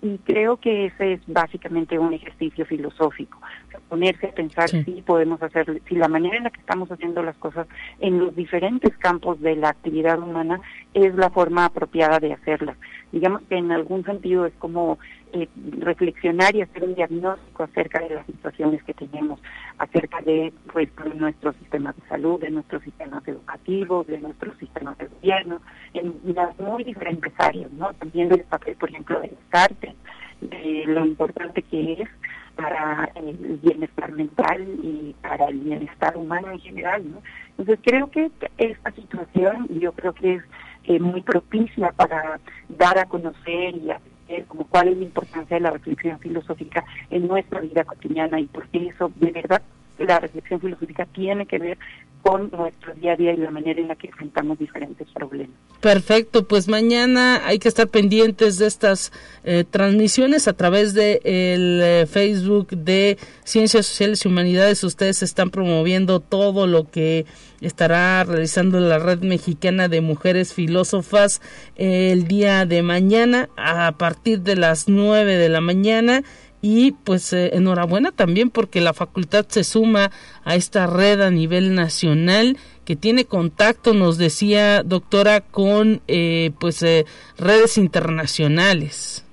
y creo que ese es básicamente un ejercicio filosófico, ponerse a pensar si podemos hacer, si la manera en la que estamos haciendo las cosas en los diferentes campos de la actividad humana es la forma apropiada de hacerlas. Digamos que en algún sentido es como eh, reflexionar y hacer un diagnóstico acerca de las situaciones que tenemos, acerca de pues, nuestro sistema de salud, de nuestros sistemas educativos, de nuestros sistemas de gobierno, en las muy diferentes áreas, ¿no? También del papel, por ejemplo, del arte, de lo importante que es para el bienestar mental y para el bienestar humano en general, ¿no? Entonces creo que esta situación, yo creo que es eh, muy propicia para dar a conocer y a como cuál es la importancia de la reflexión filosófica en nuestra vida cotidiana y por qué eso de verdad la reflexión filosófica tiene que ver con nuestro día a día y la manera en la que enfrentamos diferentes problemas. Perfecto, pues mañana hay que estar pendientes de estas eh, transmisiones a través de el eh, Facebook de Ciencias Sociales y Humanidades. Ustedes están promoviendo todo lo que estará realizando la Red Mexicana de Mujeres Filósofas el día de mañana a partir de las nueve de la mañana y pues eh, enhorabuena también porque la facultad se suma a esta red a nivel nacional que tiene contacto, nos decía doctora, con eh, pues eh, redes internacionales.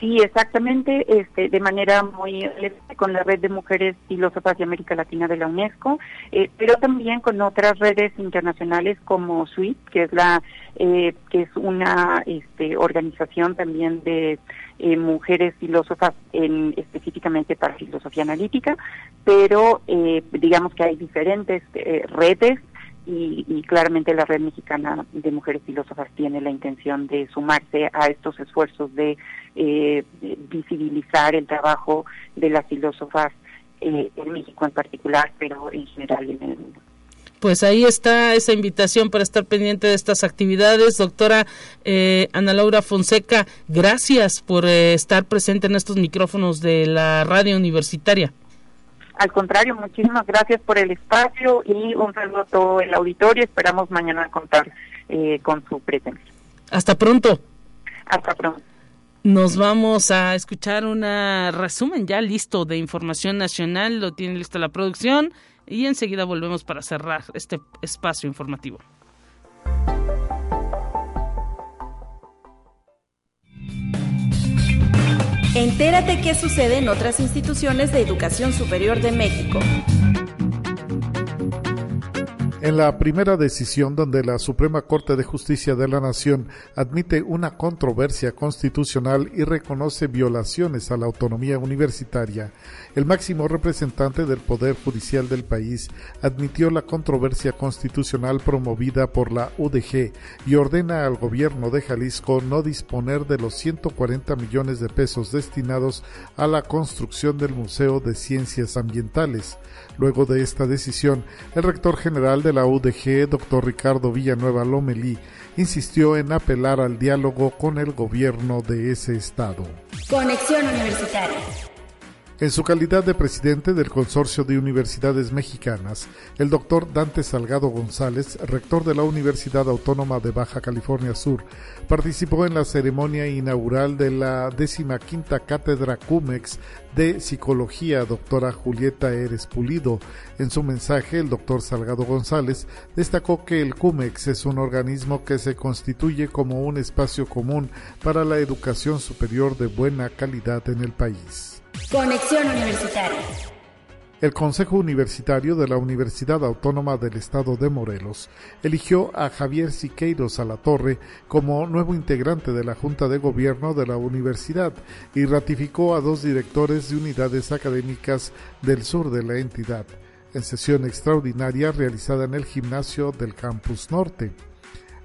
Sí, exactamente, este, de manera muy con la red de mujeres filósofas de América Latina de la UNESCO, eh, pero también con otras redes internacionales como SWIT, que es la eh, que es una este, organización también de eh, mujeres filósofas en, específicamente para filosofía analítica, pero digamos que hay diferentes redes y, claramente la Red Mexicana de Mujeres Filósofas tiene la intención de sumarse a estos esfuerzos de, eh, visibilizar el trabajo de las filósofas eh, en México en particular, pero en general en el mundo. Pues ahí está esa invitación para estar pendiente de estas actividades. Doctora eh, Ana Laura Fonseca, gracias por estar presente en estos micrófonos de la radio universitaria. Al contrario, muchísimas gracias por el espacio y un saludo a todo el auditorio. Esperamos mañana contar eh, con su presencia. Hasta pronto. Hasta pronto. Nos vamos a escuchar un resumen ya listo de información nacional, lo tiene lista la producción y enseguida volvemos para cerrar este espacio informativo. Entérate qué sucede en otras instituciones de educación superior de México. En la primera decisión donde la Suprema Corte de Justicia de la Nación admite una controversia constitucional y reconoce violaciones a la autonomía universitaria, el máximo representante del Poder Judicial del país admitió la controversia constitucional promovida por la UDG y ordena al gobierno de Jalisco no disponer de los 140 millones de pesos destinados a la construcción del Museo de Ciencias Ambientales. Luego de esta decisión, el rector general de la UDG, doctor Ricardo Villanueva Lomelí, insistió en apelar al diálogo con el gobierno de ese estado. Conexión Universitaria. En su calidad de presidente del Consorcio de Universidades Mexicanas, el doctor Dante Salgado González, rector de la Universidad Autónoma de Baja California Sur, participó en la ceremonia inaugural de la quinta Cátedra CUMEX de Psicología, doctora Julieta Eres Pulido. En su mensaje, el doctor Salgado González destacó que el CUMEX es un organismo que se constituye como un espacio común para la educación superior de buena calidad en el país. Conexión Universitaria. El Consejo Universitario de la Universidad Autónoma del Estado de Morelos eligió a Javier Siqueiros Torre como nuevo integrante de la Junta de Gobierno de la universidad y ratificó a dos directores de unidades académicas del sur de la entidad, en sesión extraordinaria realizada en el gimnasio del Campus Norte.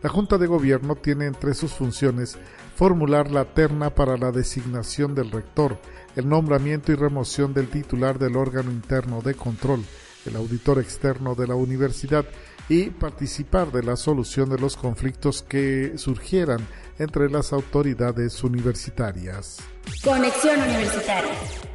La Junta de Gobierno tiene entre sus funciones formular la terna para la designación del rector, el nombramiento y remoción del titular del órgano interno de control, el auditor externo de la universidad y participar de la solución de los conflictos que surgieran entre las autoridades universitarias. Conexión Universitaria.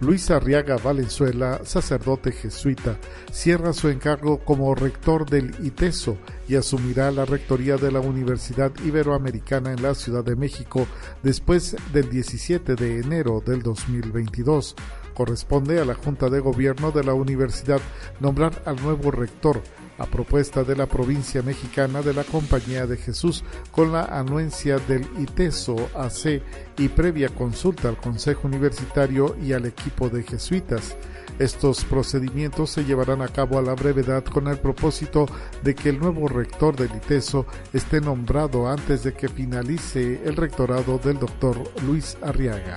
Luis Arriaga Valenzuela, sacerdote jesuita, cierra su encargo como rector del ITESO y asumirá la rectoría de la Universidad Iberoamericana en la Ciudad de México después del 17 de enero del 2022. Corresponde a la Junta de Gobierno de la Universidad nombrar al nuevo rector a propuesta de la provincia mexicana de la Compañía de Jesús con la anuencia del ITESO AC y previa consulta al Consejo Universitario y al equipo de jesuitas. Estos procedimientos se llevarán a cabo a la brevedad con el propósito de que el nuevo rector del ITESO esté nombrado antes de que finalice el rectorado del doctor Luis Arriaga.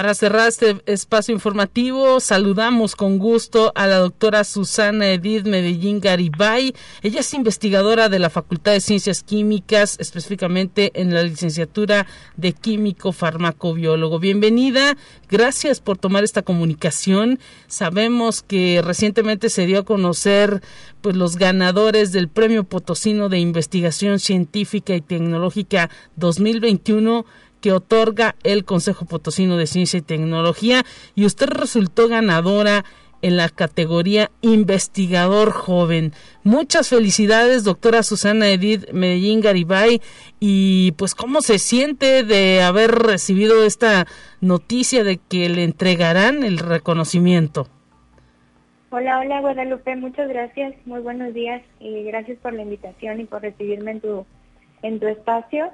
Para cerrar este espacio informativo, saludamos con gusto a la doctora Susana Edith Medellín Garibay. Ella es investigadora de la Facultad de Ciencias Químicas, específicamente en la licenciatura de Químico Farmacobiólogo. Bienvenida, gracias por tomar esta comunicación. Sabemos que recientemente se dio a conocer pues los ganadores del Premio Potosino de Investigación Científica y Tecnológica 2021 que otorga el Consejo Potosino de Ciencia y Tecnología y usted resultó ganadora en la categoría investigador joven. Muchas felicidades, doctora Susana Edith Medellín Garibay. Y pues, ¿cómo se siente de haber recibido esta noticia de que le entregarán el reconocimiento? Hola, hola Guadalupe, muchas gracias, muy buenos días y gracias por la invitación y por recibirme en tu, en tu espacio.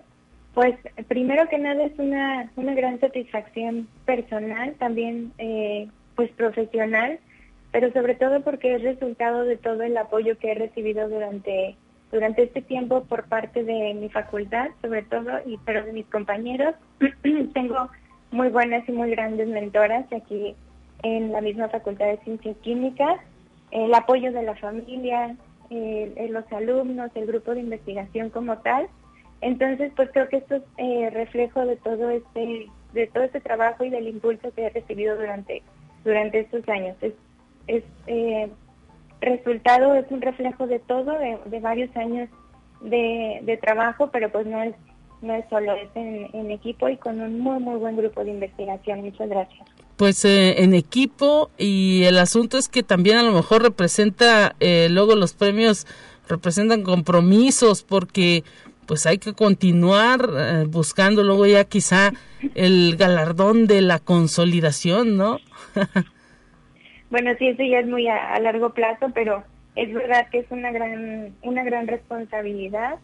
Pues primero que nada es una, una gran satisfacción personal, también eh, pues profesional, pero sobre todo porque es resultado de todo el apoyo que he recibido durante, durante este tiempo por parte de mi facultad, sobre todo, y pero de mis compañeros. Tengo muy buenas y muy grandes mentoras aquí en la misma Facultad de Ciencias Químicas, el apoyo de la familia, los alumnos, el grupo de investigación como tal. Entonces, pues creo que esto es eh, reflejo de todo este de todo este trabajo y del impulso que he recibido durante durante estos años. Es, es eh, resultado es un reflejo de todo, de, varios años de, de, trabajo, pero pues no es no es solo, es en, en equipo y con un muy muy buen grupo de investigación. Muchas gracias pues eh, en equipo y el asunto es que también a lo mejor representa eh, luego los premios representan compromisos porque pues hay que continuar eh, buscando luego ya quizá el galardón de la consolidación, ¿no? bueno, sí, eso ya es muy a, largo plazo, pero es verdad que es una gran una gran responsabilidad.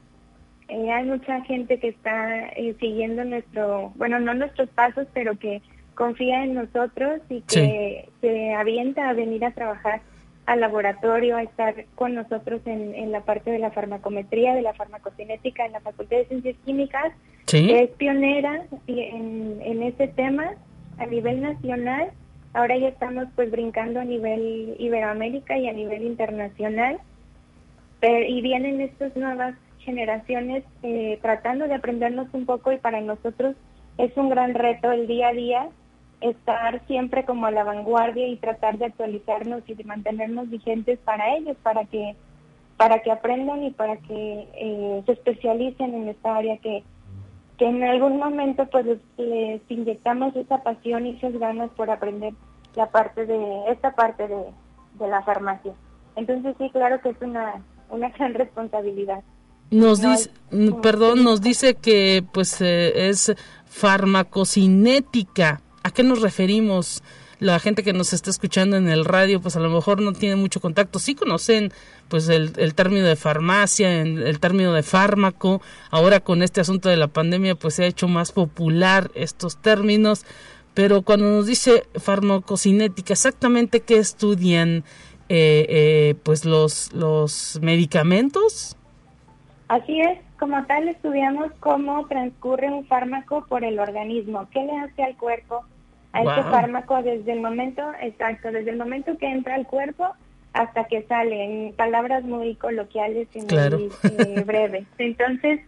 hay mucha gente que está siguiendo nuestro, bueno, no nuestros pasos, pero que confía en nosotros y que se avienta a venir a trabajar al laboratorio, a estar con nosotros en, la parte de la farmacometría, de la farmacocinética en la Facultad de Ciencias Químicas, es pionera en, en ese tema a nivel nacional. Ahora ya estamos pues brincando a nivel Iberoamérica y a nivel internacional. y vienen estas nuevas generaciones eh, tratando de aprendernos un poco y para nosotros es un gran reto el día a día estar siempre como a la vanguardia y tratar de actualizarnos y de mantenernos vigentes para ellos, para que para que aprendan y para que eh, se especialicen en esta área que, que en algún momento pues les, inyectamos esa pasión y esas ganas por aprender la parte de esta parte de, de la farmacia. Entonces sí, claro que es una, una gran responsabilidad. Nos dice, perdón, nos dice que pues eh, es farmacocinética. ¿A qué nos referimos? La gente que nos está escuchando en el radio, pues a lo mejor no tiene mucho contacto. Sí conocen, pues, el, término de farmacia, el, término de fármaco. Ahora con este asunto de la pandemia, pues se ha hecho más popular estos términos. Pero cuando nos dice farmacocinética, exactamente qué estudian, eh, eh, pues los los medicamentos. Así es, como tal estudiamos cómo transcurre un fármaco por el organismo, qué le hace al cuerpo a este fármaco desde el momento, exacto, desde el momento que entra al cuerpo hasta que sale, en palabras muy coloquiales y muy eh, breves. Entonces,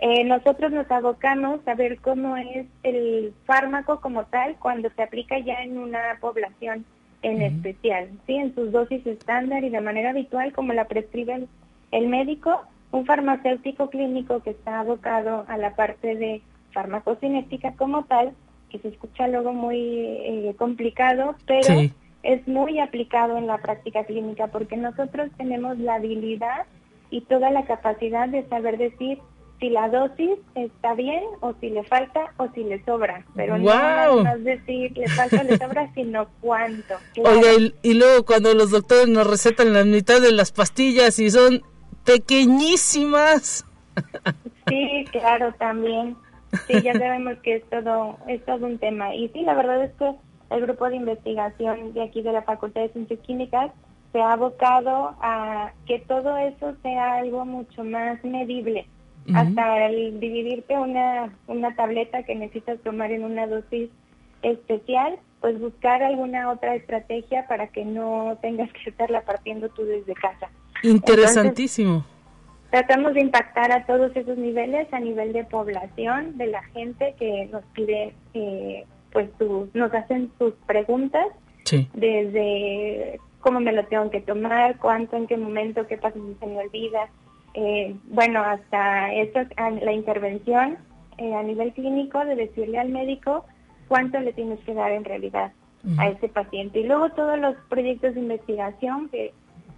eh, nosotros nos abocamos a ver cómo es el fármaco como tal cuando se aplica ya en una población en especial, ¿sí? en sus dosis estándar y de manera habitual como la prescribe el médico, un farmacéutico clínico que está abocado a la parte de farmacocinética como tal, que se escucha luego muy eh, complicado, pero es muy aplicado en la práctica clínica porque nosotros tenemos la habilidad y toda la capacidad de saber decir si la dosis está bien o si le falta o si le sobra, pero no más decir le falta o le sobra, sino cuánto. Oiga, y, y, luego cuando los doctores nos recetan la mitad de las pastillas y son pequeñísimas. Sí, claro, también. Sí, ya sabemos que es todo, es todo un tema. Y sí, la verdad es que el grupo de investigación de aquí de la Facultad de Ciencias Químicas se ha abocado a que todo eso sea algo mucho más medible. Hasta el dividirte una, una tableta que necesitas tomar en una dosis especial, pues buscar alguna otra estrategia para que no tengas que estarla partiendo tú desde casa. Interesantísimo. Tratamos de impactar a todos esos niveles, a nivel de población, de la gente que nos pide, eh, pues nos hacen sus preguntas, desde cómo me lo tengo que tomar, cuánto, en qué momento, qué pasa si se me olvida, eh, bueno, hasta esto, la intervención eh, a nivel clínico de decirle al médico cuánto le tienes que dar en realidad a ese paciente. Y luego todos los proyectos de investigación que,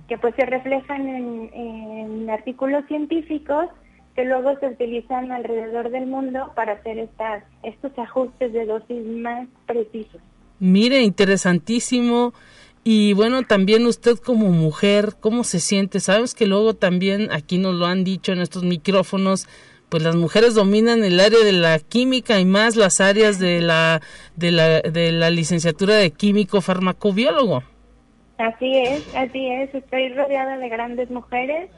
que pues se reflejan en, artículos científicos que luego se utilizan alrededor del mundo para hacer estas, estos ajustes de dosis más precisos. Mire, interesantísimo. Y bueno, también usted como mujer, ¿cómo se siente? Sabes que luego también aquí nos lo han dicho en estos micrófonos, pues las mujeres dominan el área de la química y más las áreas de la de la, de la licenciatura de químico farmacobiólogo. Así es, así es. Estoy rodeada de grandes mujeres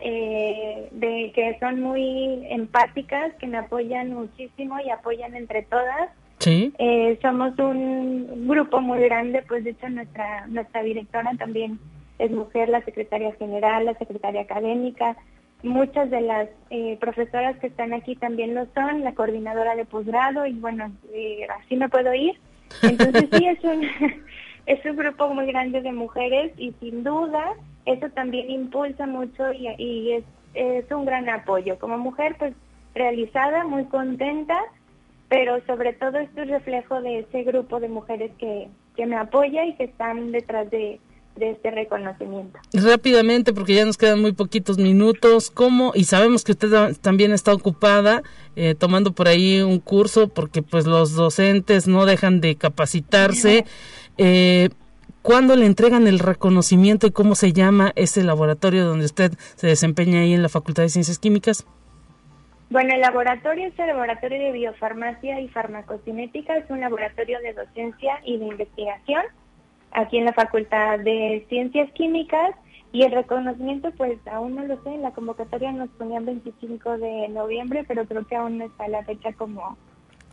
eh, de que son muy empáticas, que me apoyan muchísimo y apoyan entre todas. Sí. Eh, somos un grupo muy grande, pues de hecho nuestra nuestra directora también es mujer, la secretaria general, la secretaria académica, muchas de las eh, profesoras que están aquí también lo son, la coordinadora de posgrado y bueno, eh, así me puedo ir. Entonces sí, es un, es un grupo muy grande de mujeres y sin duda eso también impulsa mucho y, y es, es un gran apoyo. Como mujer, pues realizada, muy contenta, pero sobre todo esto es reflejo de ese grupo de mujeres que, que me apoya y que están detrás de, de este reconocimiento. Rápidamente, porque ya nos quedan muy poquitos minutos, ¿cómo? Y sabemos que usted también está ocupada eh, tomando por ahí un curso, porque pues los docentes no dejan de capacitarse. Eh, ¿Cuándo le entregan el reconocimiento y cómo se llama ese laboratorio donde usted se desempeña ahí en la Facultad de Ciencias Químicas? Bueno, el laboratorio es el Laboratorio de Biofarmacia y Farmacocinética, es un laboratorio de docencia y de investigación aquí en la Facultad de Ciencias Químicas y el reconocimiento pues aún no lo sé, en la convocatoria nos ponían 25 de noviembre, pero creo que aún no está la fecha como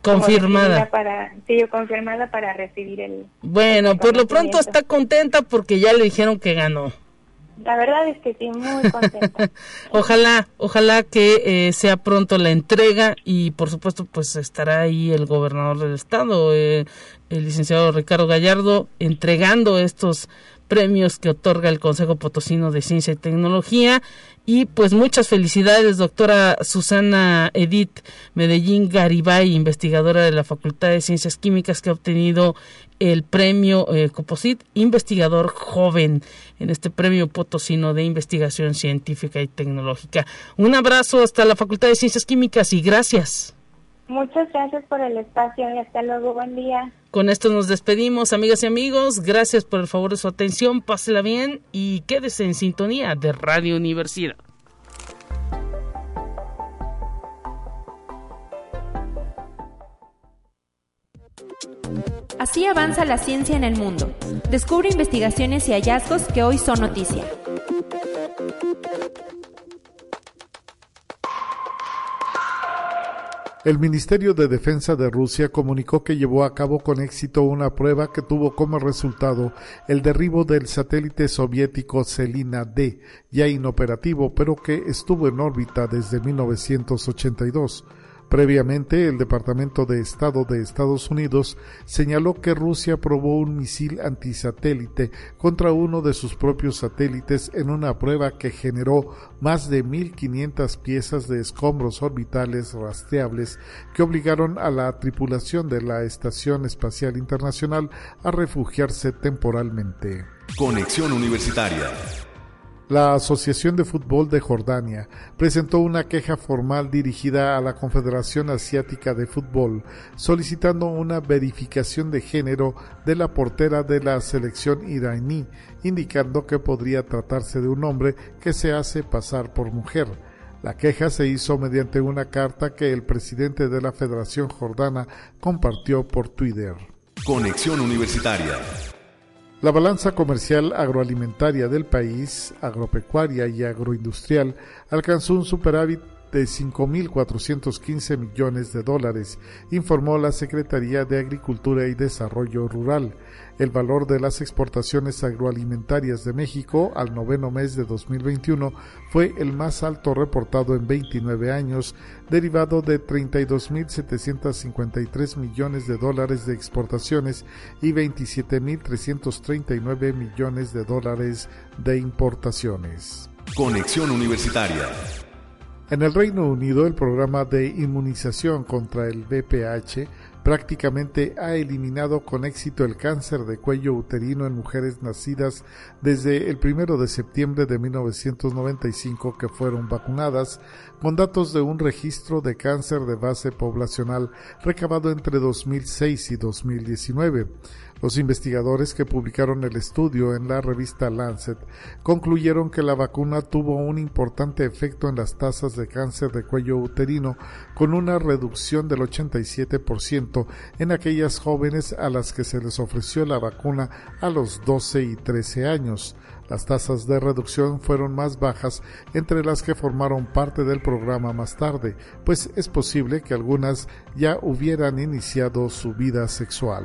confirmada. para sí confirmada para recibir el bueno por lo pronto está contenta porque ya le dijeron que ganó. La verdad es que sí muy contenta. Ojalá ojalá que eh, sea pronto la entrega y por supuesto pues estará ahí el gobernador del estado eh, el licenciado Ricardo Gallardo entregando estos premios que otorga el Consejo Potosino de Ciencia y Tecnología. Y pues muchas felicidades, doctora Susana Edith Medellín Garibay, investigadora de la Facultad de Ciencias Químicas, que ha obtenido el premio eh, Coposit Investigador Joven en este premio potosino de investigación científica y tecnológica. Un abrazo hasta la Facultad de Ciencias Químicas y gracias. Muchas gracias por el espacio y hasta luego. Buen día. Con esto nos despedimos, amigas y amigos. Gracias por el favor de su atención. Pásela bien y quédese en sintonía de Radio Universidad. Así avanza la ciencia en el mundo. Descubre investigaciones y hallazgos que hoy son noticia. El Ministerio de Defensa de Rusia comunicó que llevó a cabo con éxito una prueba que tuvo como resultado el derribo del satélite soviético Selina D, ya inoperativo, pero que estuvo en órbita desde 1982. Previamente, el Departamento de Estado de Estados Unidos señaló que Rusia probó un misil antisatélite contra uno de sus propios satélites en una prueba que generó más de 1.500 piezas de escombros orbitales rastreables que obligaron a la tripulación de la Estación Espacial Internacional a refugiarse temporalmente. Conexión Universitaria la Asociación de Fútbol de Jordania presentó una queja formal dirigida a la Confederación Asiática de Fútbol solicitando una verificación de género de la portera de la selección iraní, indicando que podría tratarse de un hombre que se hace pasar por mujer. La queja se hizo mediante una carta que el presidente de la Federación Jordana compartió por Twitter. Conexión Universitaria la balanza comercial agroalimentaria del país, agropecuaria y agroindustrial, alcanzó un superávit de 5.415 millones de dólares, informó la Secretaría de Agricultura y Desarrollo Rural. El valor de las exportaciones agroalimentarias de México al noveno mes de 2021 fue el más alto reportado en 29 años, derivado de 32.753 millones de dólares de exportaciones y 27.339 millones de dólares de importaciones. Conexión Universitaria en el Reino Unido, el programa de inmunización contra el VPH prácticamente ha eliminado con éxito el cáncer de cuello uterino en mujeres nacidas desde el 1 de septiembre de 1995 que fueron vacunadas, con datos de un registro de cáncer de base poblacional recabado entre 2006 y 2019. Los investigadores que publicaron el estudio en la revista Lancet concluyeron que la vacuna tuvo un importante efecto en las tasas de cáncer de cuello uterino, con una reducción del 87% en aquellas jóvenes a las que se les ofreció la vacuna a los 12 y 13 años. Las tasas de reducción fueron más bajas entre las que formaron parte del programa más tarde, pues es posible que algunas ya hubieran iniciado su vida sexual.